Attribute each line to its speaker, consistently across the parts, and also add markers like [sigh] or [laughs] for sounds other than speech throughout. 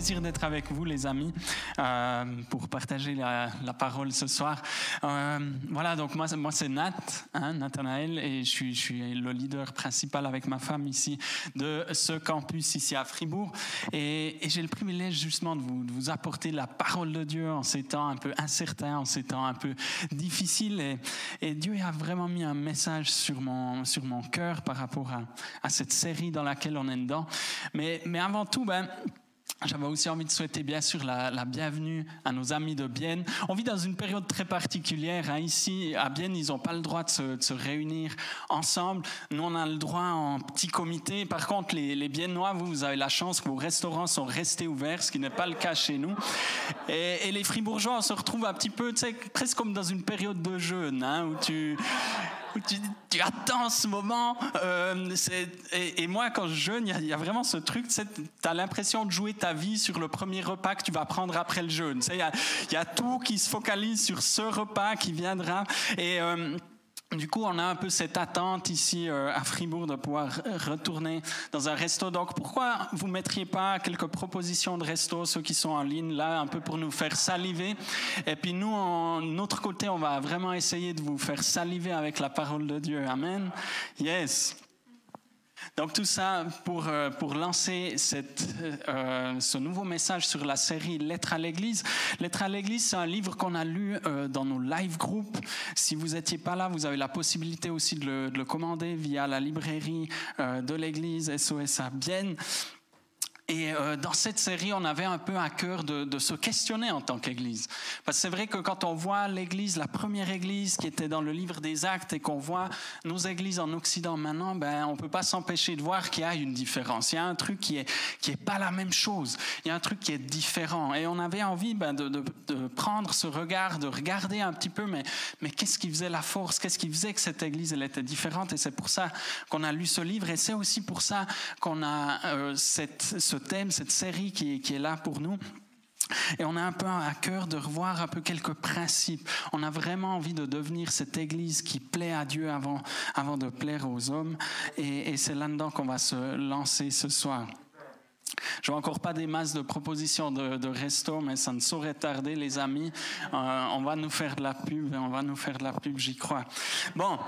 Speaker 1: Plaisir d'être avec vous, les amis, euh, pour partager la, parole ce soir. Euh, voilà, donc moi, moi c'est Nat, hein, Nathanaël, et je suis, le leader principal avec ma femme ici de ce campus ici à Fribourg. Et, j'ai le privilège justement de vous, de vous, apporter la parole de Dieu en ces temps un peu incertains, en ces temps un peu difficiles. Et, et Dieu a vraiment mis un message sur mon, sur mon cœur par rapport à, à cette série dans laquelle on est dedans. Mais, mais avant tout, ben, j'avais aussi envie de souhaiter bien sûr la, bienvenue à nos amis de Bienne. On vit dans une période très particulière. Hein. Ici, à Bienne, ils n'ont pas le droit de se, réunir ensemble. Nous, on a le droit en petit comité. Par contre, les, les Biennois, vous, vous avez la chance que vos restaurants sont restés ouverts, ce qui n'est pas le cas chez nous. Et, les Fribourgeois, on se retrouve un petit peu, tu sais, presque comme dans une période de jeûne, hein, où tu tu, attends ce moment. Euh, et, moi, quand je jeûne, il y, a vraiment ce truc, tu as l'impression de jouer ta vie sur le premier repas que tu vas prendre après le jeûne. Il y, y, a tout qui se focalise sur ce repas qui viendra. Et euh, du coup, on a un peu cette attente ici euh, à Fribourg de pouvoir retourner dans un resto. Donc, pourquoi vous mettriez pas quelques propositions de resto, ceux qui sont en ligne, là, un peu pour nous faire saliver? Et puis nous, en notre côté, on va vraiment essayer de vous faire saliver avec la parole de Dieu. Amen. Yes. Donc tout ça pour, euh, pour lancer euh, ce nouveau message sur la série Lettres à l'Église. Lettres à l'Église, c'est un livre qu'on a lu euh, dans nos live groups. Si vous n'étiez pas là, vous avez la possibilité aussi de le, de le commander via la librairie de l'Église SOS à Bienne. Et euh, dans cette série, on avait un peu à cœur de, se questionner en tant qu'Église. Parce que c'est vrai que quand on voit l'Église, la première Église qui était dans le livre des Actes, et qu'on voit nos Églises en Occident maintenant, ben on peut pas s'empêcher de voir qu'il y a une différence. Il y a un truc qui est qui est pas la même chose. Il y a un truc qui est différent. Et on avait envie ben, de, de, de, prendre ce regard, de regarder un petit peu, mais mais qu'est-ce qui faisait la force? Qu'est-ce qui faisait que cette Église elle était différente? Et c'est pour ça qu'on a lu ce livre, et c'est aussi pour ça qu'on a euh, cette ce thème, cette série qui, est là pour nous. Et on a un peu à cœur de revoir un peu quelques principes. On a vraiment envie de devenir cette Église qui plaît à Dieu avant, avant de plaire aux hommes. Et, c'est là-dedans qu'on va se lancer ce soir. Je n'ai encore pas des masses de propositions de, de, resto, mais ça ne saurait tarder, les amis. Euh, on va nous faire de la pub, on va nous faire de la pub, j'y crois. Bon,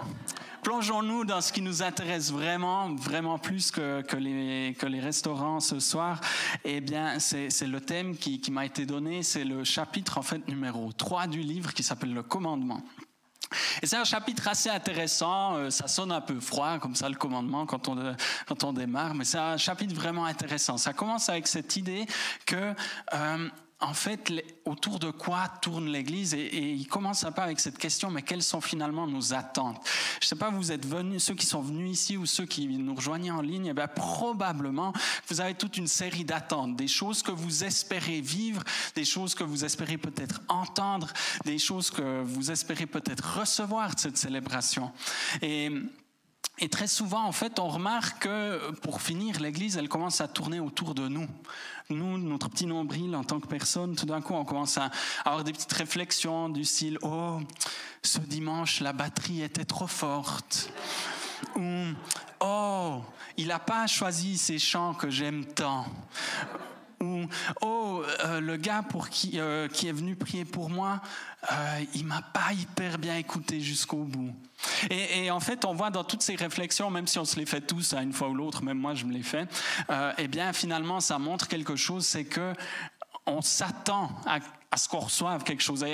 Speaker 1: plongeons-nous dans ce qui nous intéresse vraiment, vraiment plus que, les, restaurants ce soir. Eh bien, c'est le thème qui, qui m'a été donné, c'est le chapitre en fait numéro 3 du livre qui s'appelle le commandement. Et c'est un chapitre assez intéressant, euh, ça sonne un peu froid comme ça le commandement quand on, quand on démarre, mais c'est un chapitre vraiment intéressant. Ça commence avec cette idée que euh, en fait, autour de quoi tourne l'Église et, il commence un peu avec cette question, mais quelles sont finalement nos attentes? Je ne sais pas, vous êtes venus, ceux qui sont venus ici ou ceux qui nous rejoignent en ligne, eh bien, probablement, vous avez toute une série d'attentes, des choses que vous espérez vivre, des choses que vous espérez peut-être entendre, des choses que vous espérez peut-être recevoir de cette célébration. Et et très souvent, en fait, on remarque que, pour finir, l'Église, elle commence à tourner autour de nous. Nous, notre petit nombril en tant que personne, tout d'un coup, on commence à avoir des petites réflexions du style « Oh, ce dimanche, la batterie était trop forte » ou « Oh, il n'a pas choisi ces chants que j'aime tant » oh euh, le gars pour qui euh, qui est venu prier pour moi euh, il m'a pas hyper bien écouté jusqu'au bout et, et, en fait on voit dans toutes ces réflexions même si on se les fait tous à une fois ou l'autre même moi je me les fais euh, eh bien finalement ça montre quelque chose c'est que on s'attend à à ce qu'on reçoive quelque chose.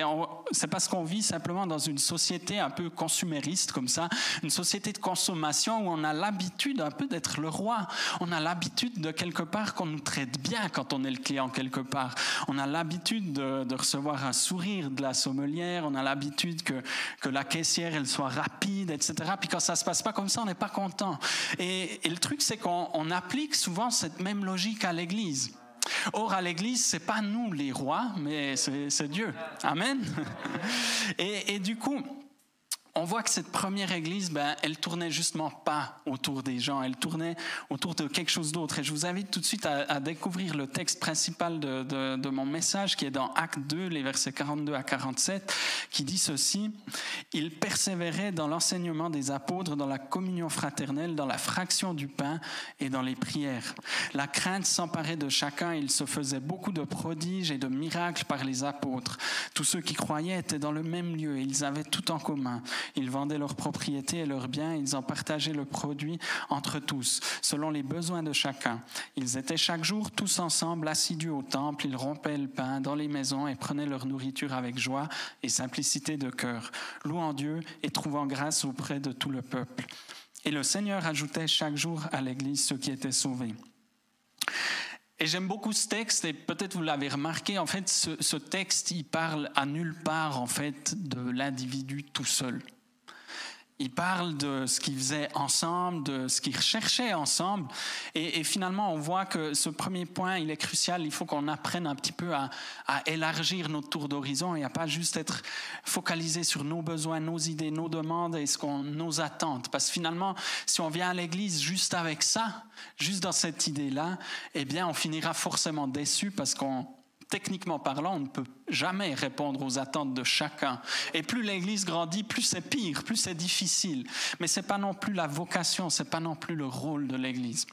Speaker 1: C'est parce qu'on vit simplement dans une société un peu consumériste comme ça, une société de consommation où on a l'habitude un peu d'être le roi. On a l'habitude de quelque part qu'on nous traite bien quand on est le client quelque part. On a l'habitude de, recevoir un sourire de la sommelière. On a l'habitude que, que la caissière elle soit rapide, etc. Puis quand ça se passe pas comme ça, on n'est pas content. Et, et le truc c'est qu'on applique souvent cette même logique à l'Église. Or, à l'Église, c'est pas nous les rois, mais c'est Dieu. Amen. [laughs] Et, et du coup, on voit que cette première église, ben, elle tournait justement pas autour des gens, elle tournait autour de quelque chose d'autre. Et je vous invite tout de suite à, découvrir le texte principal de, de, mon message qui est dans Acte 2, les versets 42 à 47, qui dit ceci. Il persévérait dans l'enseignement des apôtres, dans la communion fraternelle, dans la fraction du pain et dans les prières. La crainte s'emparait de chacun, il se faisait beaucoup de prodiges et de miracles par les apôtres. Tous ceux qui croyaient étaient dans le même lieu et ils avaient tout en commun. Ils vendaient leurs propriétés et leurs biens, ils en partageaient le produit entre tous, selon les besoins de chacun. Ils étaient chaque jour tous ensemble assidus au temple, ils rompaient le pain dans les maisons et prenaient leur nourriture avec joie et simplicité de cœur, louant Dieu et trouvant grâce auprès de tout le peuple. Et le Seigneur ajoutait chaque jour à l'Église ceux qui étaient sauvés. Et j'aime beaucoup ce texte, et peut-être vous l'avez remarqué, en fait, ce, texte, il parle à nulle part, en fait, de l'individu tout seul. Il parle de ce qu'ils faisaient ensemble, de ce qu'ils recherchaient ensemble. Et, finalement, on voit que ce premier point, il est crucial. Il faut qu'on apprenne un petit peu à, élargir notre tour d'horizon et à pas juste être focalisé sur nos besoins, nos idées, nos demandes et ce qu'on, nos attentes. Parce que finalement, si on vient à l'église juste avec ça, juste dans cette idée-là, eh bien, on finira forcément déçu parce qu'on techniquement parlant, on ne peut jamais répondre aux attentes de chacun. Et plus l'Église grandit, plus c'est pire, plus c'est difficile. Mais ce n'est pas non plus la vocation, ce n'est pas non plus le rôle de l'Église.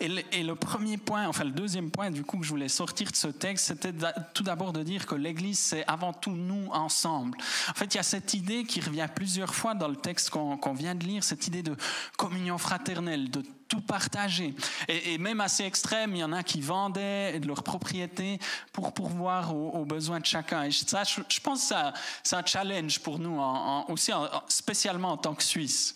Speaker 1: Et le, premier point, enfin le deuxième point du coup que je voulais sortir de ce texte, c'était tout d'abord de dire que l'Église, c'est avant tout nous ensemble. En fait, il y a cette idée qui revient plusieurs fois dans le texte qu'on vient de lire, cette idée de communion fraternelle, de tout partager. Et, même assez extrême, il y en a qui vendaient de leurs propriétés pour pourvoir aux, besoins de chacun. Et ça, je, pense que c'est un challenge pour nous, aussi spécialement en tant que Suisse.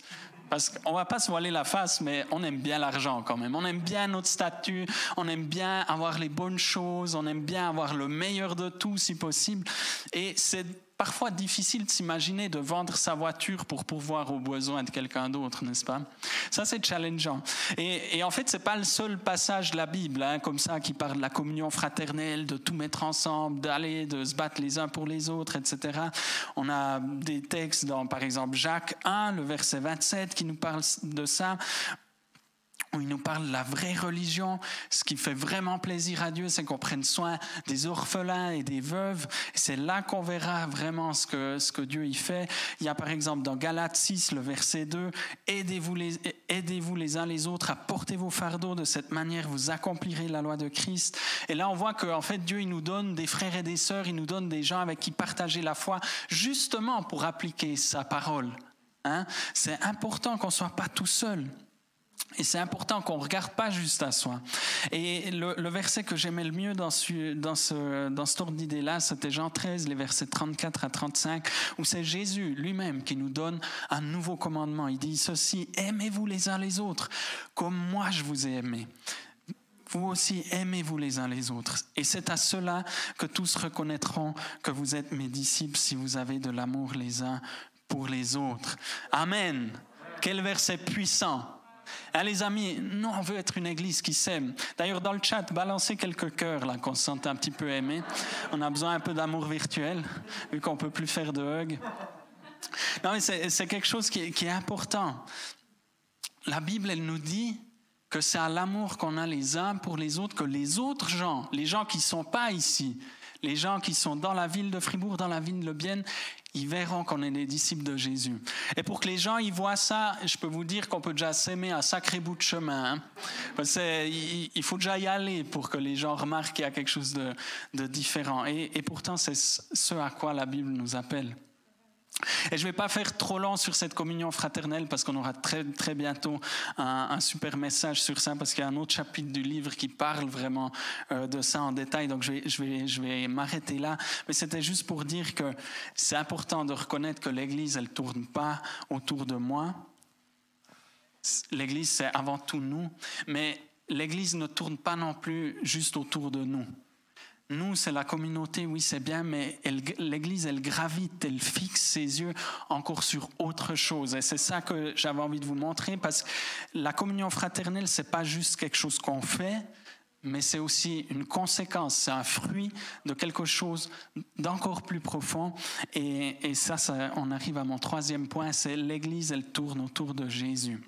Speaker 1: Parce qu'on va pas se voiler la face, mais on aime bien l'argent quand même. On aime bien notre statut, on aime bien avoir les bonnes choses, on aime bien avoir le meilleur de tout si possible. Et c'est parfois difficile de s'imaginer de vendre sa voiture pour pourvoir aux besoins de quelqu'un d'autre, n'est-ce pas? Ça, c'est challengeant. Et, en fait, c'est pas le seul passage de la Bible, hein, comme ça, qui parle de la communion fraternelle, de tout mettre ensemble, d'aller, de se battre les uns pour les autres, etc. On a des textes dans, par exemple, Jacques 1, le verset 27, qui nous parle de ça où il nous parle de la vraie religion. Ce qui fait vraiment plaisir à Dieu, c'est qu'on prenne soin des orphelins et des veuves. C'est là qu'on verra vraiment ce que, ce que Dieu y fait. Il y a par exemple dans Galates 6, le verset 2, aidez-vous les, uns les autres à porter vos fardeaux. De cette manière, vous accomplirez la loi de Christ. Et là, on voit qu'en fait, Dieu, il nous donne des frères et des sœurs, il nous donne des gens avec qui partager la foi, justement pour appliquer sa parole. Hein? C'est important qu'on ne soit pas tout seul. Et c'est important qu'on ne regarde pas juste à soi. Et le, verset que j'aimais le mieux dans ce, dans ce, dans ordre d'idée-là, c'était Jean 13, les versets 34 à 35, où c'est Jésus lui-même qui nous donne un nouveau commandement. Il dit ceci, aimez-vous les uns les autres, comme moi je vous ai aimé. Vous aussi, aimez-vous les uns les autres. Et c'est à cela que tous reconnaîtront que vous êtes mes disciples si vous avez de l'amour les uns pour les autres. Amen. Quel verset puissant. Hein, les amis, nous, on veut être une église qui s'aime. D'ailleurs, dans le chat, balancez quelques cœurs là qu'on se sente un petit peu aimé. On a besoin un peu d'amour virtuel, vu qu'on peut plus faire de hugs. Non, mais c'est quelque chose qui est, qui est important. La Bible, elle nous dit que c'est à l'amour qu'on a les uns pour les autres que les autres gens, les gens qui ne sont pas ici, les gens qui sont dans la ville de Fribourg, dans la ville de Bienne, ils verront qu'on est des disciples de Jésus. Et pour que les gens y voient ça, je peux vous dire qu'on peut déjà s'aimer un sacré bout de chemin. Hein. il faut déjà y aller pour que les gens remarquent qu'il y a quelque chose de, différent. et pourtant, c'est ce à quoi la Bible nous appelle. Et je ne vais pas faire trop long sur cette communion fraternelle parce qu'on aura très, très bientôt un, super message sur ça parce qu'il y a un autre chapitre du livre qui parle vraiment euh, de ça en détail. Donc je vais, je vais, je vais m'arrêter là. Mais c'était juste pour dire que c'est important de reconnaître que l'Église, elle ne tourne pas autour de moi. L'Église, c'est avant tout nous. Mais l'Église ne tourne pas non plus juste autour de nous. Nous, c'est la communauté, oui, c'est bien, mais l'Église, elle gravite, elle fixe ses yeux encore sur autre chose. Et c'est ça que j'avais envie de vous montrer, parce que la communion fraternelle, c'est pas juste quelque chose qu'on fait, mais c'est aussi une conséquence, c'est un fruit de quelque chose d'encore plus profond. Et, ça, ça, on arrive à mon troisième point, c'est l'Église, elle tourne autour de Jésus.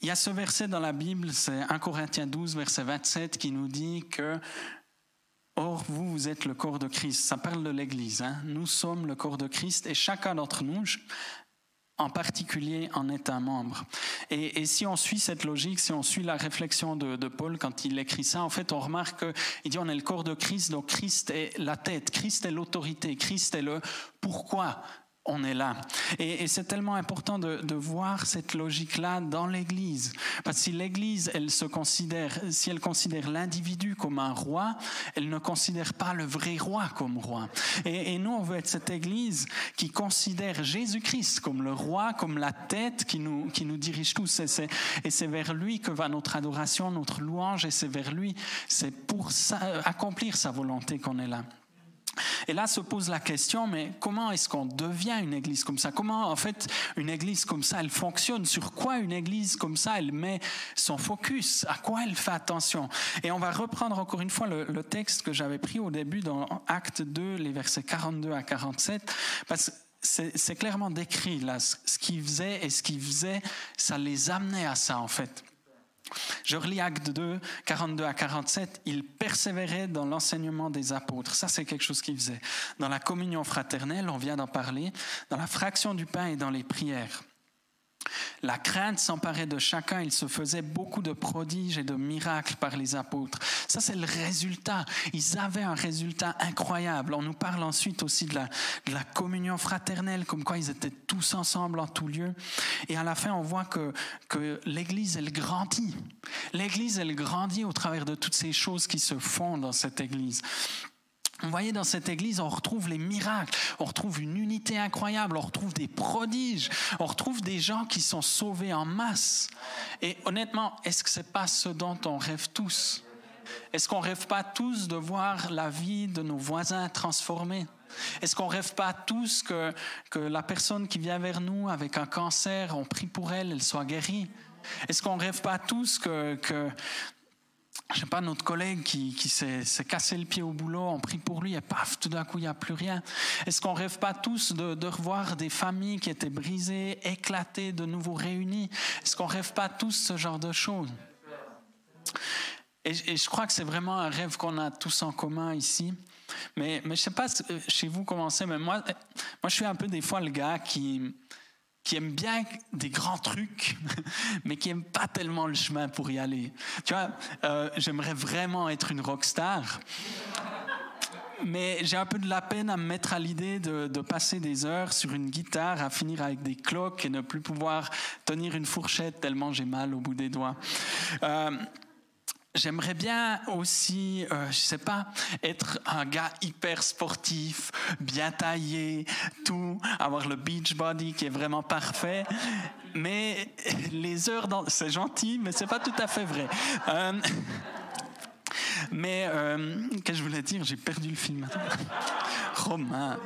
Speaker 1: Il y a ce verset dans la Bible, c'est 1 Corinthiens 12, verset 27, qui nous dit que Or, vous, vous êtes le corps de Christ. Ça parle de l'Église. Hein. Nous sommes le corps de Christ et chacun d'entre nous, en particulier, en est un membre. Et, si on suit cette logique, si on suit la réflexion de, de Paul quand il écrit ça, en fait, on remarque qu'il dit on est le corps de Christ, donc Christ est la tête, Christ est l'autorité, Christ est le pourquoi on est là. Et, c'est tellement important de, voir cette logique-là dans l'Église. Parce que si l'Église, elle se considère, si elle considère l'individu comme un roi, elle ne considère pas le vrai roi comme roi. Et, nous, on veut être cette Église qui considère Jésus-Christ comme le roi, comme la tête qui nous, qui nous dirige tous. Et c'est vers lui que va notre adoration, notre louange, et c'est vers lui, c'est pour accomplir sa volonté qu'on est là. Et là se pose la question, mais comment est-ce qu'on devient une église comme ça? Comment en fait une église comme ça, elle fonctionne? Sur quoi une église comme ça, elle met son focus? À quoi elle fait attention? Et on va reprendre encore une fois le, texte que j'avais pris au début dans Acte 2, les versets 42 à 47, parce que c'est clairement décrit là, ce qu'ils faisaient et ce qu'ils faisaient, ça les amenait à ça en fait. Je relis Acte 2, 42 à 47. Il persévérait dans l'enseignement des apôtres. Ça, c'est quelque chose qu'il faisait. Dans la communion fraternelle, on vient d'en parler, dans la fraction du pain et dans les prières. La crainte s'emparait de chacun, il se faisait beaucoup de prodiges et de miracles par les apôtres. Ça, c'est le résultat. Ils avaient un résultat incroyable. On nous parle ensuite aussi de la, communion fraternelle, comme quoi ils étaient tous ensemble en tout lieu. Et à la fin, on voit que, que l'Église, elle grandit. L'Église, elle grandit au travers de toutes ces choses qui se font dans cette Église. Vous voyez, dans cette église, on retrouve les miracles, on retrouve une unité incroyable, on retrouve des prodiges, on retrouve des gens qui sont sauvés en masse. Et honnêtement, est-ce que c'est pas ce dont on rêve tous? Est-ce qu'on rêve pas tous de voir la vie de nos voisins transformée est-ce qu'on rêve pas tous que, que la personne qui vient vers nous avec un cancer, on prie pour elle, elle soit guérie? Est-ce qu'on rêve pas tous que, que je sais pas, notre collègue qui, qui s'est cassé le pied au boulot, on prie pour lui et paf, tout d'un coup, il n'y a plus rien. Est-ce qu'on rêve pas tous de, revoir des familles qui étaient brisées, éclatées, de nouveau réunies? Est-ce qu'on rêve pas tous ce genre de choses? Et, et, je crois que c'est vraiment un rêve qu'on a tous en commun ici. Mais, mais je sais pas chez vous comment c'est, mais moi, moi, je suis un peu des fois le gars qui qui aime bien des grands trucs, [laughs] mais qui aime pas tellement le chemin pour y aller. Tu vois, euh, j'aimerais vraiment être une rockstar. Mais j'ai un peu de la peine à me mettre à l'idée de, de, passer des heures sur une guitare, à finir avec des cloques et ne plus pouvoir tenir une fourchette tellement j'ai mal au bout des doigts. Euh, J'aimerais bien aussi, euh, je sais pas, être un gars hyper sportif, bien taillé, tout, avoir le beach body qui est vraiment parfait. Mais les heures c'est gentil, mais c'est pas tout à fait vrai. Euh, mais euh, qu'est-ce que je voulais dire? J'ai perdu le film. [laughs] Romain.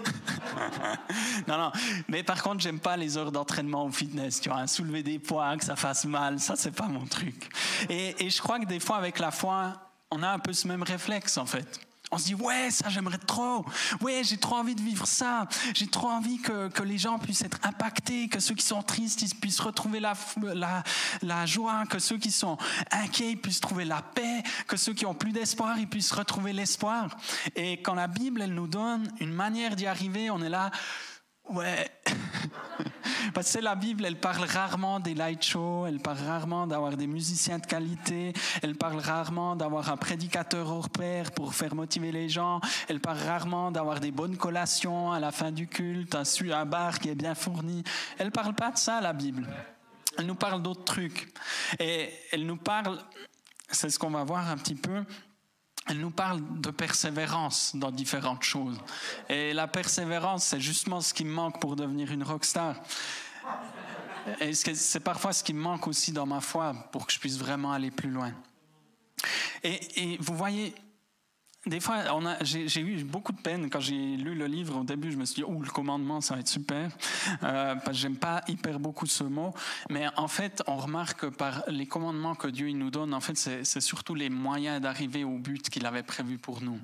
Speaker 1: [laughs] non, non. Mais par contre, j'aime pas les heures d'entraînement au fitness. Tu vois, soulever des poids, que ça fasse mal, ça, c'est pas mon truc. Et, et je crois que des fois, avec la foi, on a un peu ce même réflexe, en fait. On se dit, ouais, ça j'aimerais trop. Ouais, j'ai trop envie de vivre ça. J'ai trop envie que, que, les gens puissent être impactés, que ceux qui sont tristes ils puissent retrouver la, la, la joie, que ceux qui sont inquiets puissent trouver la paix, que ceux qui ont plus d'espoir ils puissent retrouver l'espoir. Et quand la Bible, elle nous donne une manière d'y arriver, on est là, Ouais. [laughs] Parce que la Bible, elle parle rarement des light shows, elle parle rarement d'avoir des musiciens de qualité, elle parle rarement d'avoir un prédicateur hors pair pour faire motiver les gens, elle parle rarement d'avoir des bonnes collations à la fin du culte, un, un bar qui est bien fourni. Elle parle pas de ça, la Bible. Elle nous parle d'autres trucs. Et elle nous parle, c'est ce qu'on va voir un petit peu, elle nous parle de persévérance dans différentes choses. Et la persévérance, c'est justement ce qui me manque pour devenir une rockstar. Et c'est parfois ce qui me manque aussi dans ma foi pour que je puisse vraiment aller plus loin. Et, et vous voyez, des fois, j'ai eu beaucoup de peine quand j'ai lu le livre. Au début, je me suis dit, oh, le commandement, ça va être super. Euh, parce que j'aime pas hyper beaucoup ce mot. Mais en fait, on remarque que par les commandements que Dieu il nous donne, en fait, c'est surtout les moyens d'arriver au but qu'il avait prévu pour nous.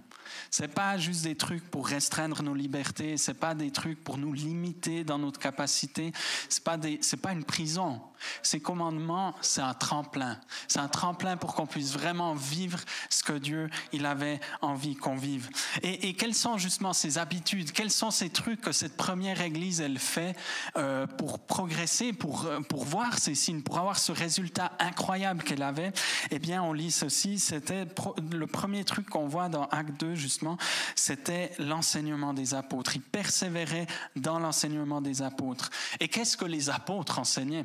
Speaker 1: C'est pas juste des trucs pour restreindre nos libertés. C'est pas des trucs pour nous limiter dans notre capacité. C'est pas des, c'est pas une prison. Ces commandements, c'est un tremplin. C'est un tremplin pour qu'on puisse vraiment vivre ce que Dieu il avait envie qu'on vive. Et, quelles sont justement ces habitudes? Quels sont ces trucs que cette première Église elle fait euh, pour progresser, pour euh, pour voir ces signes, pour avoir ce résultat incroyable qu'elle avait? Eh bien, on lit ceci. C'était le premier truc qu'on voit dans Acte 2 justement. C'était l'enseignement des apôtres. Ils persévéraient dans l'enseignement des apôtres. Et qu'est-ce que les apôtres enseignaient?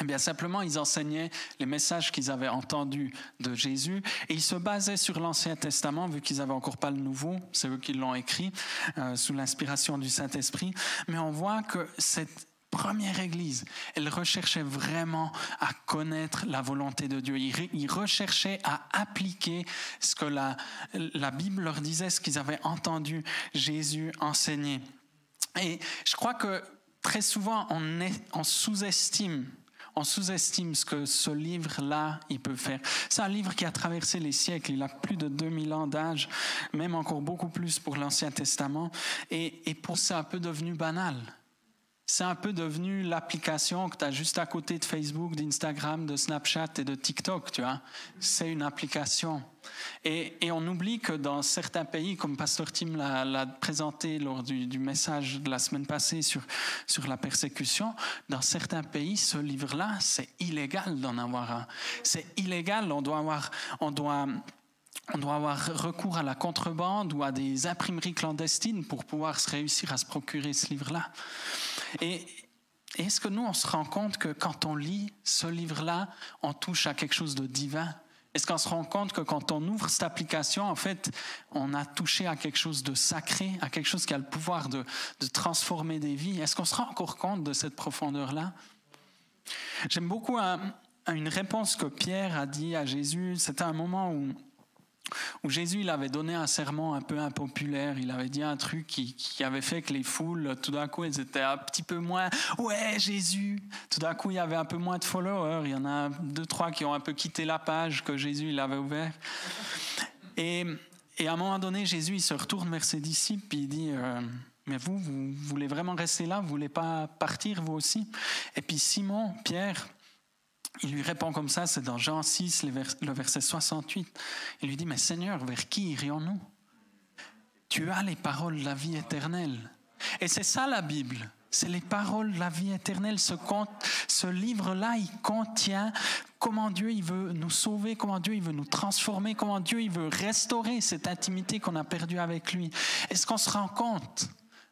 Speaker 1: Eh bien, simplement, ils enseignaient les messages qu'ils avaient entendus de Jésus et ils se basaient sur l'Ancien Testament, vu qu'ils n'avaient encore pas le Nouveau, c'est eux qui l'ont écrit, euh, sous l'inspiration du Saint-Esprit. Mais on voit que cette première Église, elle recherchait vraiment à connaître la volonté de Dieu. Ils recherchaient à appliquer ce que la, la Bible leur disait, ce qu'ils avaient entendu Jésus enseigner. Et je crois que très souvent, on, on sous-estime on sous-estime ce que ce livre-là, il peut faire. C'est un livre qui a traversé les siècles, il a plus de 2000 ans d'âge, même encore beaucoup plus pour l'Ancien Testament, et, et pour ça, un peu devenu banal. C'est un peu devenu l'application que tu as juste à côté de Facebook, d'Instagram, de Snapchat et de TikTok, tu vois. C'est une application. Et, on oublie que dans certains pays, comme Pasteur Tim l'a présenté lors du, du, message de la semaine passée sur, sur la persécution, dans certains pays, ce livre-là, c'est illégal d'en avoir un. C'est illégal, on doit avoir... On doit, on doit avoir recours à la contrebande ou à des imprimeries clandestines pour pouvoir se réussir à se procurer ce livre-là. Et est-ce que nous, on se rend compte que quand on lit ce livre-là, on touche à quelque chose de divin? Est-ce qu'on se rend compte que quand on ouvre cette application, en fait, on a touché à quelque chose de sacré, à quelque chose qui a le pouvoir de, transformer des vies? Est-ce qu'on se rend encore compte de cette profondeur-là? J'aime beaucoup une réponse que Pierre a dit à Jésus. C'était un moment où où Jésus il avait donné un serment un peu impopulaire, il avait dit un truc qui, avait fait que les foules, tout d'un coup, elles étaient un petit peu moins « Ouais, Jésus !» Tout d'un coup, il y avait un peu moins de followers, il y en a deux, trois qui ont un peu quitté la page que Jésus il avait ouvert. Et, et à un moment donné, Jésus il se retourne vers ses disciples et il dit euh, Mais vous, vous voulez vraiment rester là? Vous voulez pas partir, vous aussi ?» Et puis Simon, Pierre, il lui répond comme ça, c'est dans Jean 6, le verset 68. Il lui dit, mais Seigneur, vers qui irions-nous? Tu as les paroles de la vie éternelle. Et c'est ça la Bible. C'est les paroles de la vie éternelle. Ce, livre-là, il contient comment Dieu il veut nous sauver, comment Dieu il veut nous transformer, comment Dieu il veut restaurer cette intimité qu'on a perdue avec lui. Est-ce qu'on se rend compte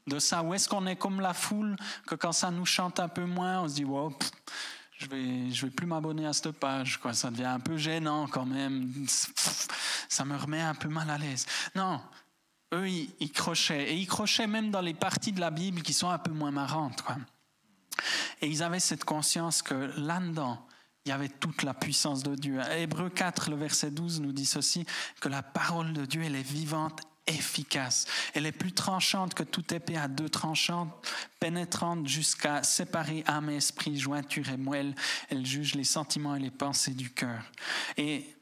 Speaker 1: de ça? Ou est-ce qu'on est comme la foule, que quand ça nous chante un peu moins, on se dit, wow, je vais, je vais plus m'abonner à cette page, quoi. Ça devient un peu gênant quand même. Ça me remet un peu mal à l'aise. Non, eux, ils, crochaient. Et ils crochaient même dans les parties de la Bible qui sont un peu moins marrantes, quoi. Et ils avaient cette conscience que là-dedans, il y avait toute la puissance de Dieu. Hébreu 4, le verset 12 nous dit ceci, que la parole de Dieu, elle est vivante efficace. Elle est plus tranchante que toute épée à deux tranchantes, pénétrante jusqu'à séparer âme et esprit, jointure et moelle. Elle juge les sentiments et les pensées du cœur. Et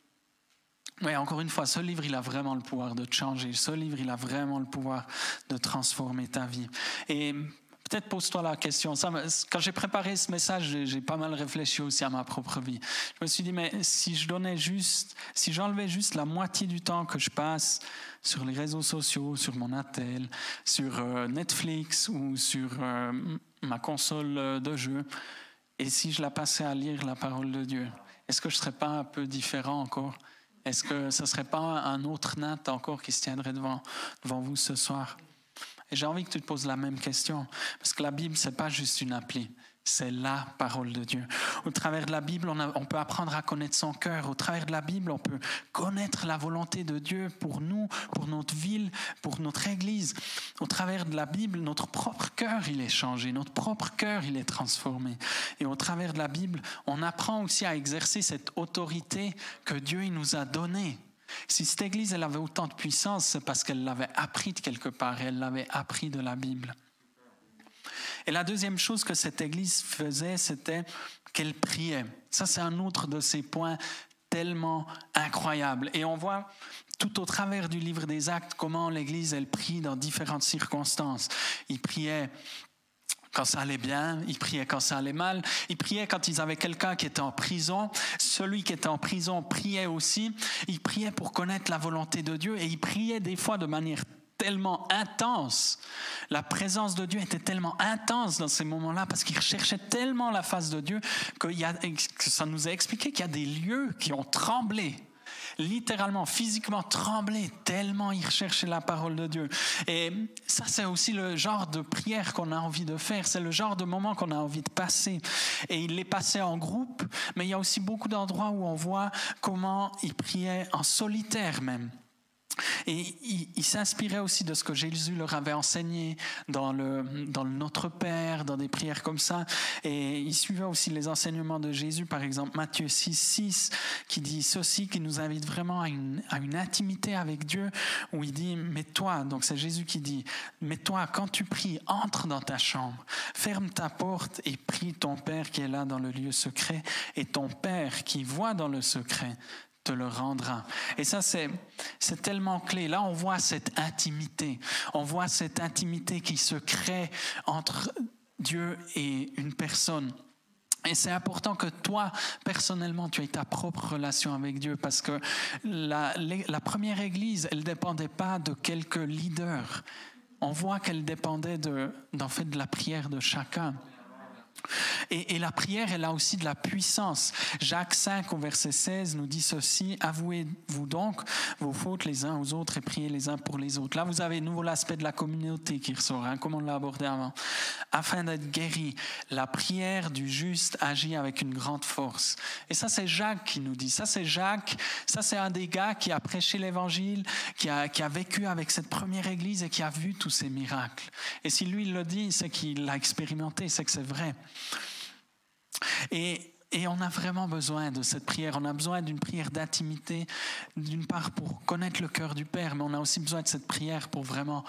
Speaker 1: ouais, encore une fois, ce livre, il a vraiment le pouvoir de te changer. Ce livre, il a vraiment le pouvoir de transformer ta vie. Et Peut-être pose-toi la question. quand j'ai préparé ce message, j'ai pas mal réfléchi aussi à ma propre vie. Je me suis dit, mais si je donnais juste, si j'enlevais juste la moitié du temps que je passe sur les réseaux sociaux, sur mon attel, sur euh, Netflix ou sur euh, ma console euh, de jeu, et si je la passais à lire la parole de Dieu, est-ce que je serais pas un peu différent encore? Est-ce que ce serait pas un autre Nat encore qui se tiendrait devant, devant vous ce soir? Et j'ai envie que tu te poses la même question, parce que la Bible, c'est pas juste une appli, c'est la parole de Dieu. Au travers de la Bible, on, peut apprendre à connaître son cœur. Au travers de la Bible, on peut connaître la volonté de Dieu pour nous, pour notre ville, pour notre Église. Au travers de la Bible, notre propre cœur, il est changé. Notre propre cœur, il est transformé. Et au travers de la Bible, on apprend aussi à exercer cette autorité que Dieu nous a donnée Si cette Église, elle avait autant de puissance, c'est parce qu'elle l'avait appris de quelque part, elle l'avait appris de la Bible. Et la deuxième chose que cette Église faisait, c'était qu'elle priait. Ça, c'est un autre de ces points tellement incroyables. Et on voit tout au travers du livre des actes comment l'Église, elle prie dans différentes circonstances. Il priait quand ça allait bien, ils priaient quand ça allait mal, ils priaient quand ils avaient quelqu'un qui était en prison, celui qui était en prison priait aussi, ils priaient pour connaître la volonté de Dieu et ils priaient des fois de manière tellement intense. La présence de Dieu était tellement intense dans ces moments-là parce qu'ils recherchaient tellement la face de Dieu que, que ça nous a expliqué qu'il y a des lieux qui ont tremblé littéralement, physiquement trembler tellement il recherchait la parole de Dieu. Et ça, c'est aussi le genre de prière qu'on a envie de faire. C'est le genre de moment qu'on a envie de passer. Et il les passait en groupe, mais il y a aussi beaucoup d'endroits où on voit comment il priait en solitaire même. Et il, s'inspirait aussi de ce que Jésus leur avait enseigné dans le, dans le Notre Père, dans des prières comme ça. Et il suivait aussi les enseignements de Jésus, par exemple Matthieu 6, 6, qui dit ceci, qui nous invite vraiment à une, à une intimité avec Dieu, où il dit, mais toi, donc c'est Jésus qui dit, mais toi, quand tu pries, entre dans ta chambre, ferme ta porte et prie ton Père qui est là dans le lieu secret, et ton Père qui voit dans le secret le rendra. Et ça, c'est, c'est tellement clé. Là, on voit cette intimité. On voit cette intimité qui se crée entre Dieu et une personne. Et c'est important que toi, personnellement, tu aies ta propre relation avec Dieu parce que la, la première Église, elle ne dépendait pas de quelques leaders. On voit qu'elle dépendait de, fait de la prière de chacun. Et, la prière, elle a aussi de la puissance. Jacques 5 au verset 16 nous dit ceci, avouez-vous donc vos fautes les uns aux autres et priez les uns pour les autres. Là, vous avez nouveau l'aspect de la communauté qui ressort, hein, comme on l'a abordé avant. Afin d'être guéri, la prière du juste agit avec une grande force. Et ça, c'est Jacques qui nous dit. Ça, c'est Jacques. Ça, c'est un des gars qui a prêché l'évangile, qui a, qui a vécu avec cette première église et qui a vu tous ces miracles. Et si lui, il le dit, c'est qu'il l'a expérimenté, c'est que c'est vrai. Et, on a vraiment besoin de cette prière. On a besoin d'une prière d'intimité, d'une part pour connaître le cœur du Père, mais on a aussi besoin de cette prière pour vraiment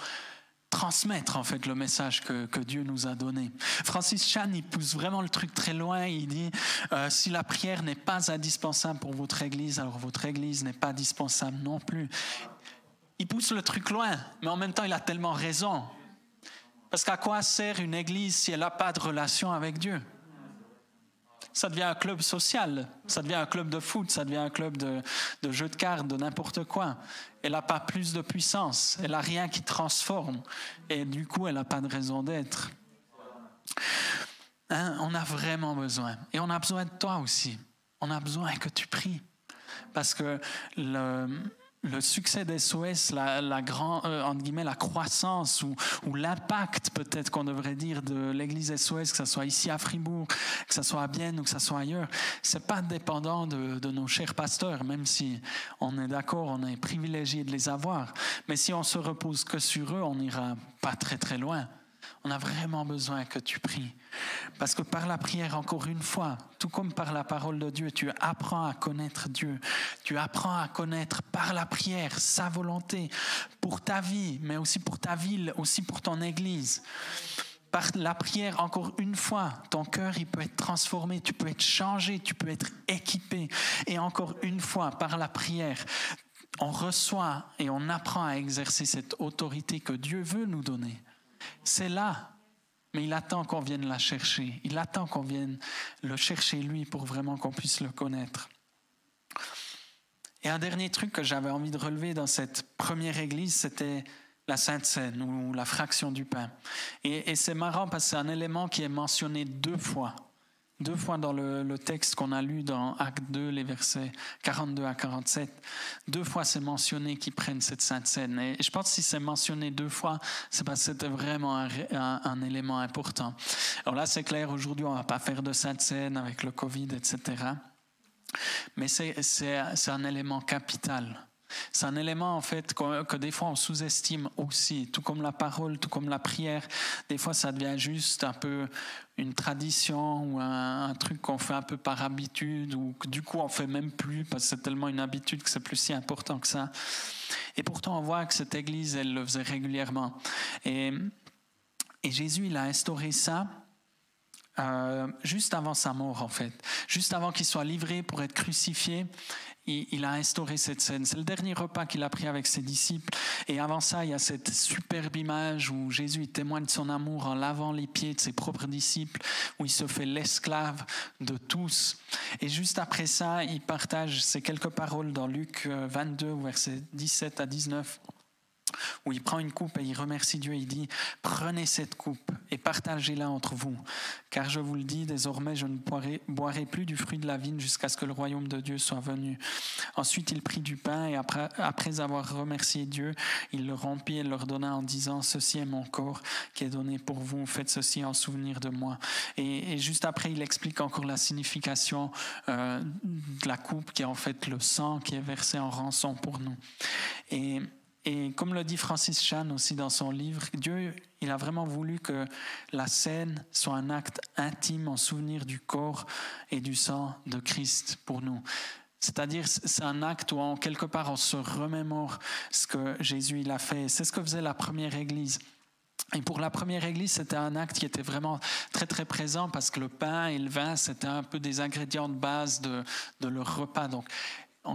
Speaker 1: transmettre en fait le message que, Dieu nous a donné. Francis Chan, il pousse vraiment le truc très loin. Il dit euh, si la prière n'est pas indispensable pour votre Église, alors votre Église n'est pas indispensable non plus. Il pousse le truc loin, mais en même temps, il a tellement raison. Parce qu'à quoi sert une Église si elle n'a pas de relation avec Dieu? Ça devient un club social, ça devient un club de foot, ça devient un club de, de jeux de cartes, de n'importe quoi. Elle n'a pas plus de puissance, elle n'a rien qui transforme, et du coup, elle n'a pas de raison d'être. Hein, on a vraiment besoin, et on a besoin de toi aussi. On a besoin que tu pries, parce que le, le succès des SOS, la, la, grand, euh, guillemets, la croissance ou, ou l'impact peut-être qu'on devrait dire de l'église SOS, que ce soit ici à Fribourg, que ce soit à Bienne ou que ce soit ailleurs, c'est pas dépendant de, de, nos chers pasteurs, même si on est d'accord, on est privilégié de les avoir. Mais si on se repose que sur eux, on n'ira pas très très loin. On a vraiment besoin que tu pries. Parce que par la prière, encore une fois, tout comme par la parole de Dieu, tu apprends à connaître Dieu. Tu apprends à connaître par la prière sa volonté pour ta vie, mais aussi pour ta ville, aussi pour ton église. Par la prière, encore une fois, ton cœur, il peut être transformé, tu peux être changé, tu peux être équipé. Et encore une fois, par la prière, on reçoit et on apprend à exercer cette autorité que Dieu veut nous donner. C'est là, mais il attend qu'on vienne la chercher. Il attend qu'on vienne le chercher lui pour vraiment qu'on puisse le connaître. Et un dernier truc que j'avais envie de relever dans cette première église, c'était la Sainte Seine ou la fraction du pain. Et, et c'est marrant parce que c'est un élément qui est mentionné deux fois deux fois dans le, texte qu'on a lu dans Acte 2, les versets 42 à 47. Deux fois c'est mentionné qu'ils prennent cette sainte scène. Et je pense que si c'est mentionné deux fois, c'est parce que c'était vraiment un, élément important. Alors là, c'est clair, aujourd'hui, on ne va pas faire de sainte scène avec le Covid, etc. Mais c'est un élément capital. C'est un élément en fait que, des fois on sous-estime aussi, tout comme la parole, tout comme la prière. Des fois ça devient juste un peu une tradition ou un, truc qu'on fait un peu par habitude ou que du coup on fait même plus parce que c'est tellement une habitude que c'est plus si important que ça. Et pourtant on voit que cette église elle le faisait régulièrement. Et Jésus il a instauré ça euh, juste avant sa mort en fait, juste avant qu'il soit livré pour être crucifié il, a instauré cette scène. C'est le dernier repas qu'il a pris avec ses disciples. Et avant ça, il y a cette superbe image où Jésus témoigne de son amour en lavant les pieds de ses propres disciples, où il se fait l'esclave de tous. Et juste après ça, il partage ces quelques paroles dans Luc 22, euh, versets 17 à 19 où il prend une coupe et il remercie Dieu. Il dit, prenez cette coupe et partagez-la entre vous. Car je vous le dis, désormais, je ne boirai, plus du fruit de la vigne jusqu'à ce que le royaume de Dieu soit venu. Ensuite, il prit du pain et après, avoir remercié Dieu, il le remplit et leur donna en disant, ceci est mon corps qui est donné pour vous. Faites ceci en souvenir de moi. Et, juste après, il explique encore la signification euh, de la coupe qui est en fait le sang qui est versé en rançon pour nous. Et et comme le dit Francis Chan aussi dans son livre, Dieu, il a vraiment voulu que la scène soit un acte intime en souvenir du corps et du sang de Christ pour nous. C'est-à-dire, c'est un acte où, en quelque part, on se remémore ce que Jésus il a fait. C'est ce que faisait la première Église. Et pour la première église, c'était un acte qui était vraiment très très présent parce que le pain et le vin, c'était un peu des ingrédients de base de, de leur repas. Donc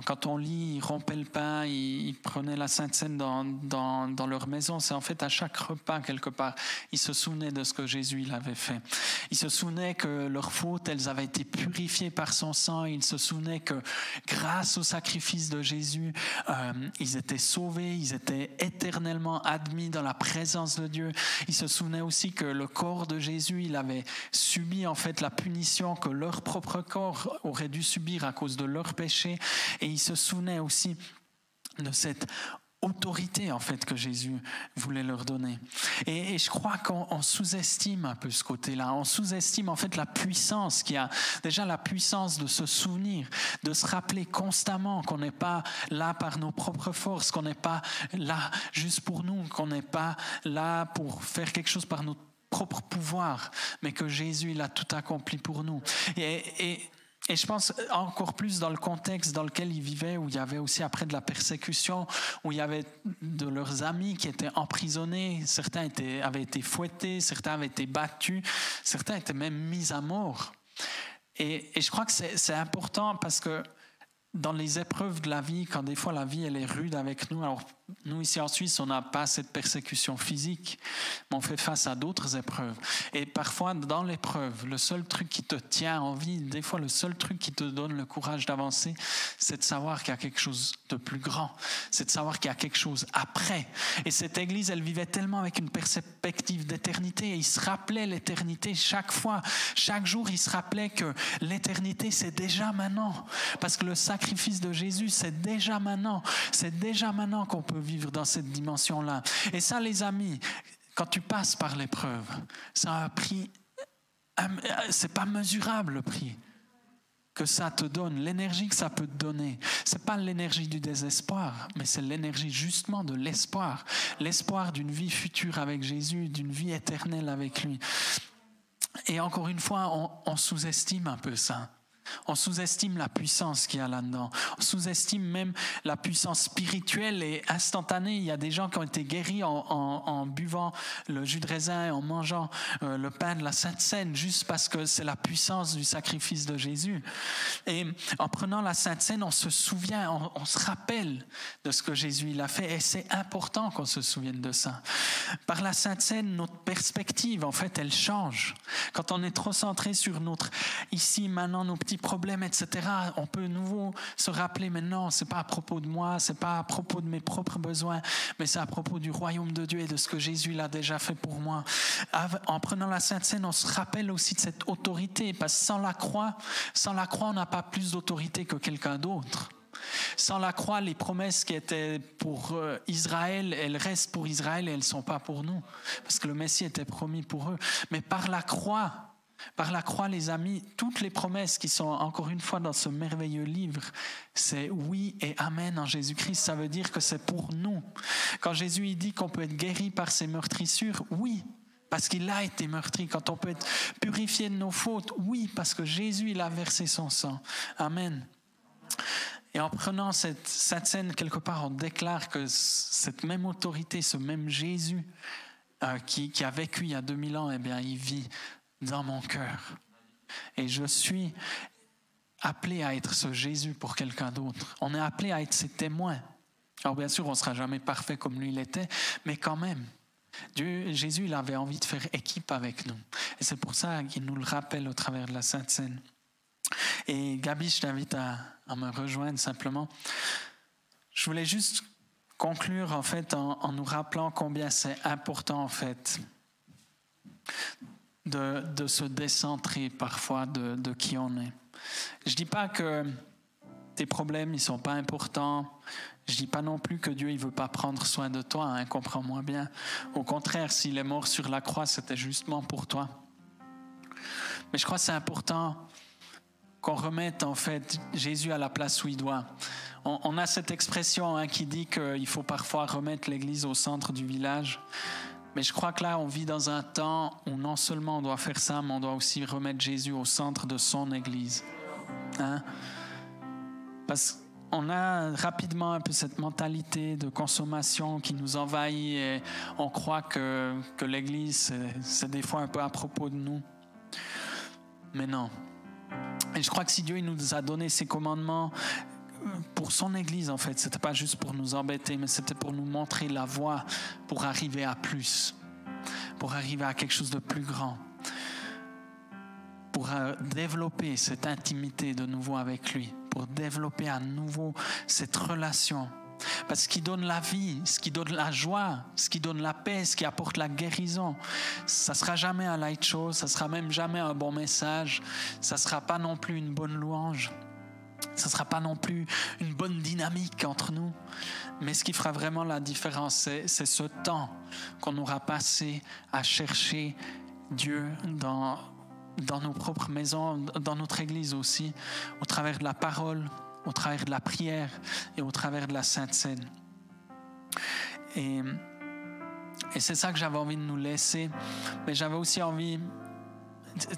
Speaker 1: quand on lit, ils rompaient le pain, ils, prenaient la Sainte Seine dans, leur maison. C'est en fait à chaque repas, quelque part, ils se souvenaient de ce que Jésus avait fait. Ils se souvenaient que leurs fautes, elles avaient été purifiées par son sang. Ils se souvenaient que grâce au sacrifice de Jésus, euh, ils étaient sauvés, ils étaient éternellement admis dans la présence de Dieu. Ils se souvenaient aussi que le corps de Jésus, il avait subi en fait la punition que leur propre corps aurait dû subir à cause de leur péché et il se souvenait aussi de cette autorité en fait que Jésus voulait leur donner. Et, je crois qu'on sous-estime un peu ce côté-là. On sous-estime en fait la puissance qu'il y a. Déjà la puissance de se souvenir, de se rappeler constamment qu'on n'est pas là par nos propres forces, qu'on n'est pas là juste pour nous, qu'on n'est pas là pour faire quelque chose par notre propre pouvoir, mais que Jésus il a tout accompli pour nous. Et et je pense encore plus dans le contexte dans lequel ils vivaient, où il y avait aussi après de la persécution, où il y avait de leurs amis qui étaient emprisonnés, certains avaient été fouettés, certains avaient été battus, certains étaient même mis à mort. Et, et je crois que c'est important parce que dans les épreuves de la vie, quand des fois la vie elle est rude avec nous, alors nous, ici en Suisse, on n'a pas cette persécution physique, mais on fait face à d'autres épreuves. Et parfois, dans l'épreuve, le seul truc qui te tient en vie, des fois, le seul truc qui te donne le courage d'avancer, c'est de savoir qu'il y a quelque chose de plus grand. C'est de savoir qu'il y a quelque chose après. Et cette église, elle vivait tellement avec une perspective d'éternité. Et il se rappelait l'éternité chaque fois. Chaque jour, il se rappelait que l'éternité, c'est déjà maintenant. Parce que le sacrifice de Jésus, c'est déjà maintenant. C'est déjà maintenant qu'on peut vivre dans cette dimension-là. Et ça, les amis, quand tu passes par l'épreuve, ça a un prix, c'est pas mesurable le prix que ça te donne, l'énergie que ça peut te donner. C'est pas l'énergie du désespoir, mais c'est l'énergie justement de l'espoir, l'espoir d'une vie future avec Jésus, d'une vie éternelle avec lui. Et encore une fois, on, on sous-estime un peu ça. On sous-estime la puissance qu'il y a là-dedans. On sous-estime même la puissance spirituelle et instantanée. Il y a des gens qui ont été guéris en, buvant le jus de raisin et en mangeant euh, le pain de la Sainte Seine, juste parce que c'est la puissance du sacrifice de Jésus. Et en prenant la Sainte Seine, on se souvient, on, se rappelle de ce que Jésus il a fait. Et c'est important qu'on se souvienne de ça. Par la Sainte Seine, notre perspective, en fait, elle change. Quand on est trop centré sur notre ici, maintenant, nos petits problèmes, etc. On peut nouveau se rappeler maintenant, c'est pas à propos de moi, c'est pas à propos de mes propres besoins, mais c'est à propos du royaume de Dieu et de ce que Jésus l'a déjà fait pour moi. En prenant la Sainte Seine, on se rappelle aussi de cette autorité, parce que sans la croix, sans la croix, on n'a pas plus d'autorité que quelqu'un d'autre. Sans la croix, les promesses qui étaient pour euh, Israël, elles restent pour Israël et elles ne sont pas pour nous. Parce que le Messie était promis pour eux. Mais par la croix, Par la croix, les amis, toutes les promesses qui sont encore une fois dans ce merveilleux livre, c'est oui et amen en Jésus-Christ. Ça veut dire que c'est pour nous. Quand Jésus dit qu'on peut être guéri par ses meurtrissures, oui, parce qu'il a été meurtri. Quand on peut être purifié de nos fautes, oui, parce que Jésus il a versé son sang. Amen. Et en prenant cette, cette scène quelque part, on déclare que cette même autorité, ce même Jésus euh, qui, qui, a vécu il y a 2000 ans, eh bien, il vit dans mon cœur. Et je suis appelé à être ce Jésus pour quelqu'un d'autre. On est appelé à être ses témoins. Alors bien sûr, on ne sera jamais parfait comme lui l'était, mais quand même. Dieu, Jésus, il avait envie de faire équipe avec nous. Et c'est pour ça qu'il nous le rappelle au travers de la Sainte Seine. Et Gabi, je t'invite à, à, me rejoindre simplement. Je voulais juste conclure en fait en, en nous rappelant combien c'est important en fait de, se décentrer parfois de, qui on est. Je dis pas que tes problèmes ils sont pas importants. Je dis pas non plus que Dieu il veut pas prendre soin de toi. Hein, comprends-moi bien. Au contraire, s'il est mort sur la croix, c'était justement pour toi. Mais je crois que c'est important qu'on remette en fait Jésus à la place où il doit. On, on a cette expression hein, qui dit qu'il faut parfois remettre l'Église au centre du village. Mais je crois que là, on vit dans un temps où non seulement on doit faire ça, mais on doit aussi remettre Jésus au centre de son Église. Hein? Parce qu'on a rapidement un peu cette mentalité de consommation qui nous envahit et on croit que, que l'Église, c'est des fois un peu à propos de nous. Mais non. Et je crois que si Dieu il nous a donné ses commandements, pour son Église, en fait. C'était pas juste pour nous embêter, mais c'était pour nous montrer la voie pour arriver à plus, pour arriver à quelque chose de plus grand, pour développer cette intimité de nouveau avec lui, pour développer à nouveau cette relation. Parce que qui donne la vie, ce qui donne la joie, ce qui donne la paix, ce qui apporte la guérison, ça sera jamais un light show, ça sera même jamais un bon message, ça sera pas non plus une bonne louange ce ne sera pas non plus une bonne dynamique entre nous. Mais ce qui fera vraiment la différence, c'est ce temps qu'on aura passé à chercher Dieu dans, dans nos propres maisons, dans notre Église aussi, au travers de la parole, au travers de la prière et au travers de la Sainte Seine. Et, et c'est ça que j'avais envie de nous laisser. Mais j'avais aussi envie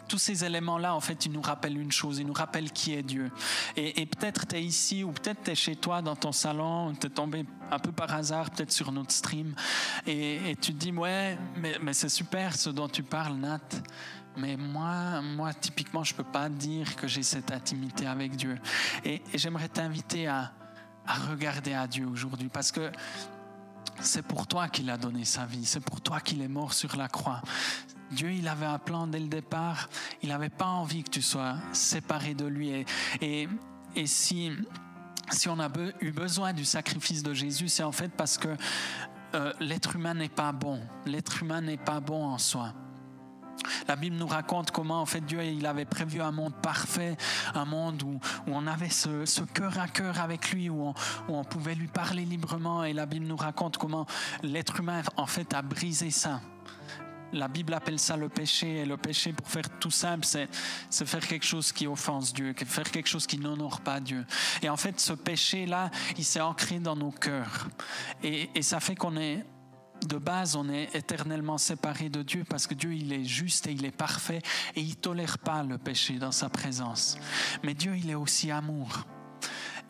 Speaker 1: tous ces éléments-là, en fait, ils nous rappellent une chose, ils nous rappellent qui est Dieu. Et, peut-être tu es ici ou peut-être tu es chez toi dans ton salon, tu es tombé un peu par hasard peut-être sur notre stream et, tu te dis, ouais, mais, c'est super ce dont tu parles, Nat. Mais moi, moi, typiquement, je peux pas dire que j'ai cette intimité avec Dieu. Et, j'aimerais t'inviter à regarder à Dieu aujourd'hui parce que c'est pour toi qu'il a donné sa vie, c'est pour toi qu'il est mort sur la croix. Dieu, il avait un plan dès le départ. Il n'avait pas envie que tu sois séparé de lui. Et, si, on a eu besoin du sacrifice de Jésus, c'est en fait parce que euh, l'être humain n'est pas bon. L'être humain n'est pas bon en soi. La Bible nous raconte comment en fait Dieu il avait prévu un monde parfait, un monde où, on avait ce, ce, cœur à cœur avec lui, où on, où on pouvait lui parler librement. Et la Bible nous raconte comment l'être humain en fait a brisé ça. La Bible appelle ça le péché. Et le péché, pour faire tout simple, c'est, faire quelque chose qui offense Dieu, faire quelque chose qui n'honore pas Dieu. Et en fait, ce péché-là, il s'est ancré dans nos cœurs. Et, et ça fait qu'on est de base, on est éternellement séparé de Dieu parce que Dieu, il est juste et il est parfait et il tolère pas le péché dans sa présence. Mais Dieu, il est aussi amour.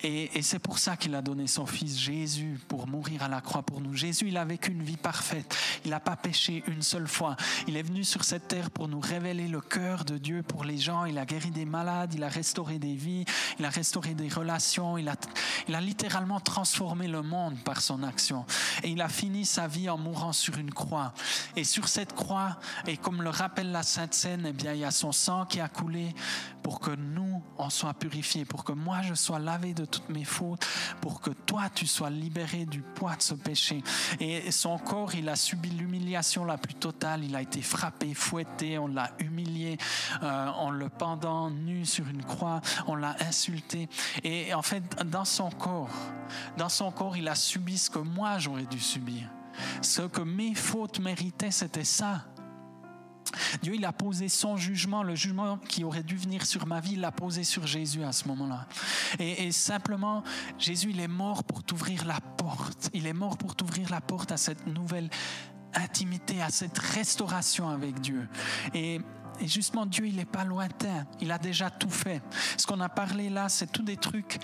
Speaker 1: Et, c'est pour ça qu'il a donné son fils Jésus pour mourir à la croix pour nous. Jésus, il a vécu une vie parfaite. Il n'a pas péché une seule fois. Il est venu sur cette terre pour nous révéler le cœur de Dieu pour les gens. Il a guéri des malades, il a restauré des vies, il a restauré des relations. Il a, il a littéralement transformé le monde par son action. Et il a fini sa vie en mourant sur une croix. Et sur cette croix, et comme le rappelle la Sainte Seine, eh bien, il y a son sang qui a coulé pour que nous, on soit purifiés, pour que moi, je sois lavé de toutes mes fautes, pour que toi, tu sois libéré du poids de ce péché. Et son corps, il a subi l'humiliation la plus totale. Il a été frappé, fouetté, on l'a humilié euh, en le pendant nu sur une croix, on l'a insulté. Et en fait, dans son corps, dans son corps, il a subi ce que moi, j'aurais dû subir. Ce que mes fautes méritaient, c'était ça. Dieu, il a posé son jugement, le jugement qui aurait dû venir sur ma vie, il l'a posé sur Jésus à ce moment-là. Et, simplement, Jésus, il est mort pour t'ouvrir la porte. Il est mort pour t'ouvrir la porte à cette nouvelle intimité, à cette restauration avec Dieu. Et et justement, Dieu, il n'est pas lointain. Il a déjà tout fait. Ce qu'on a parlé là, c'est tous des trucs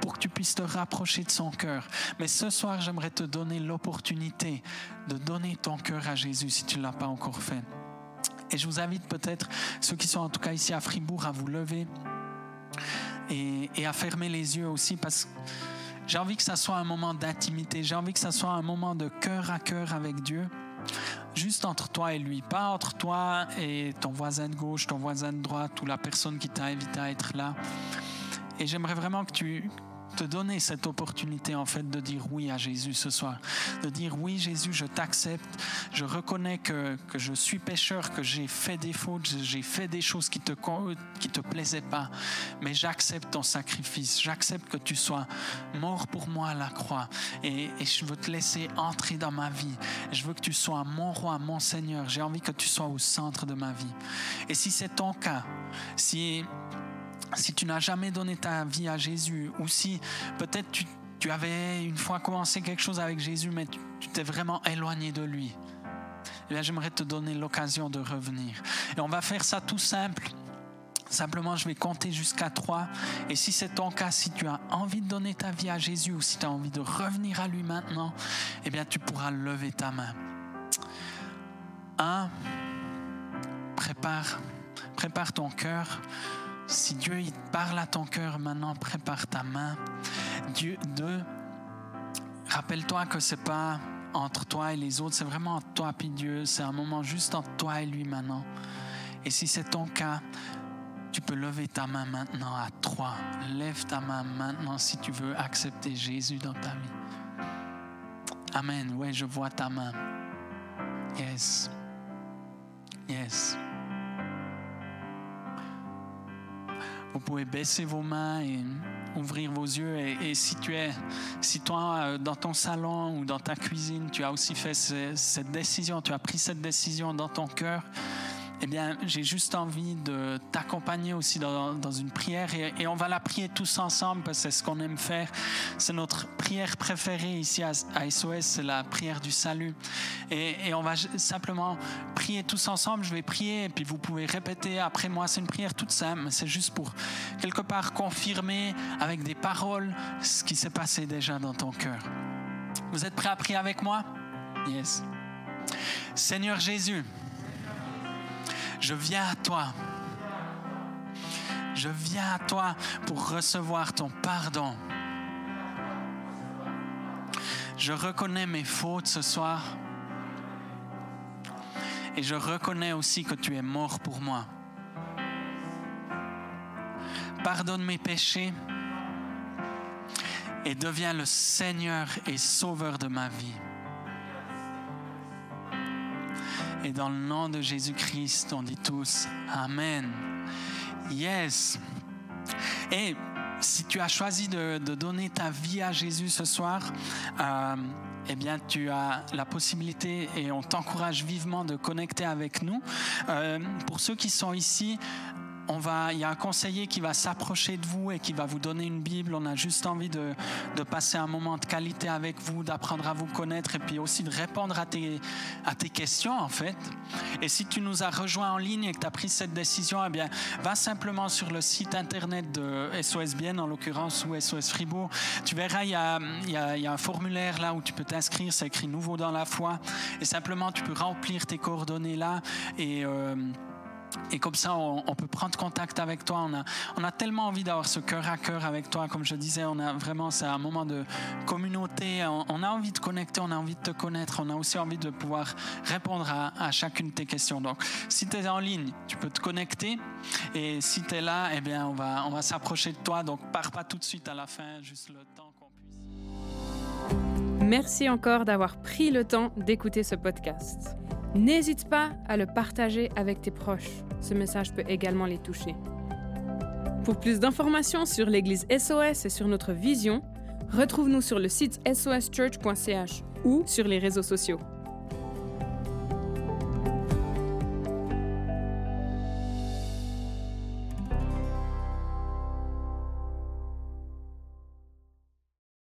Speaker 1: pour que tu puisses te rapprocher de son cœur. Mais ce soir, j'aimerais te donner l'opportunité de donner ton cœur à Jésus si tu ne l'as pas encore fait. Et je vous invite peut-être, ceux qui sont en tout cas ici à Fribourg, à vous lever et, à fermer les yeux aussi parce que j'ai envie que ça soit un moment d'intimité. J'ai envie que ça soit un moment de cœur à cœur avec Dieu juste entre toi et lui, pas entre toi et ton voisin de gauche, ton voisin de droite ou la personne qui t'a invité à être là. Et j'aimerais vraiment que tu, te donner cette opportunité en fait de dire oui à Jésus ce soir, de dire oui Jésus, je t'accepte, je reconnais que, que, je suis pécheur, que j'ai fait des fautes, j'ai fait des choses qui te qui te plaisaient pas, mais j'accepte ton sacrifice, j'accepte que tu sois mort pour moi à la croix et, et je veux te laisser entrer dans ma vie. Je veux que tu sois mon roi, mon Seigneur. J'ai envie que tu sois au centre de ma vie. Et si c'est ton cas, si si tu n'as jamais donné ta vie à Jésus, ou si peut-être tu, avais une fois commencé quelque chose avec Jésus, mais tu t'es vraiment éloigné de lui, eh j'aimerais te donner l'occasion de revenir. Et on va faire ça tout simple. Simplement, je vais compter jusqu'à trois. Et si c'est ton cas, si tu as envie de donner ta vie à Jésus ou si tu as envie de revenir à lui maintenant, eh bien, tu pourras lever ta main. Un, prépare, prépare ton cœur. Si Dieu il parle à ton cœur maintenant, prépare ta main. Dieu, deux, rappelle-toi que c'est pas entre toi et les autres, c'est vraiment entre toi et Dieu. C'est un moment juste entre toi et lui maintenant. Et si c'est ton cas, tu peux lever ta main maintenant à trois. Lève ta main maintenant si tu veux accepter Jésus dans ta vie. Amen. Oui, je vois ta main. Yes. Yes. Vous pouvez baisser vos mains et ouvrir vos yeux. Et, si tu es, si toi, euh, dans ton salon ou dans ta cuisine, tu as aussi fait cette décision, tu as pris cette décision dans ton cœur, eh bien, j'ai juste envie de t'accompagner aussi dans, une prière et, on va la prier tous ensemble parce que c'est ce qu'on aime faire. C'est notre prière préférée ici à, SOS, c'est la prière du salut. Et, on va simplement prier tous ensemble. Je vais prier et puis vous pouvez répéter après moi. C'est une prière toute simple, c'est juste pour quelque part confirmer avec des paroles ce qui s'est passé déjà dans ton cœur. Vous êtes prêts à prier avec moi? Yes. Seigneur Jésus, je viens à toi. Je viens à toi pour recevoir ton pardon. Je reconnais mes fautes ce soir. Et je reconnais aussi que tu es mort pour moi. Pardonne mes péchés et deviens le Seigneur et Sauveur de ma vie. Et dans le nom de Jésus-Christ, on dit tous Amen. Yes. Et si tu as choisi de, donner ta vie à Jésus ce soir, euh, eh bien, tu as la possibilité et on t'encourage vivement de connecter avec nous. Euh, pour ceux qui sont ici, on va, il y a un conseiller qui va s'approcher de vous et qui va vous donner une Bible. On a juste envie de, de passer un moment de qualité avec vous, d'apprendre à vous connaître et puis aussi de répondre à tes, à tes questions en fait. Et si tu nous as rejoint en ligne et que tu as pris cette décision, eh bien, va simplement sur le site internet de SOS Bien, en l'occurrence, ou SOS Fribourg. Tu verras, il y a, il y a, il y a un formulaire là où tu peux t'inscrire. C'est écrit Nouveau dans la foi. Et simplement, tu peux remplir tes coordonnées là et euh, et comme ça, on, peut prendre contact avec toi. On a, on a tellement envie d'avoir ce cœur à cœur avec toi. Comme je disais, on a vraiment, c'est un moment de communauté. On, a envie de connecter, on a envie de te connaître. On a aussi envie de pouvoir répondre à, chacune de tes questions. Donc, si tu es en ligne, tu peux te connecter. Et si tu es là, eh bien, on va, on va s'approcher de toi. Donc, pars pas tout de suite à la fin, juste le temps qu'on puisse.
Speaker 2: Merci encore d'avoir pris le temps d'écouter ce podcast. N'hésite pas à le partager avec tes proches. Ce message peut également les toucher. Pour plus d'informations sur l'Église SOS et sur notre vision, retrouve-nous sur le site soschurch.ch ou sur les réseaux sociaux.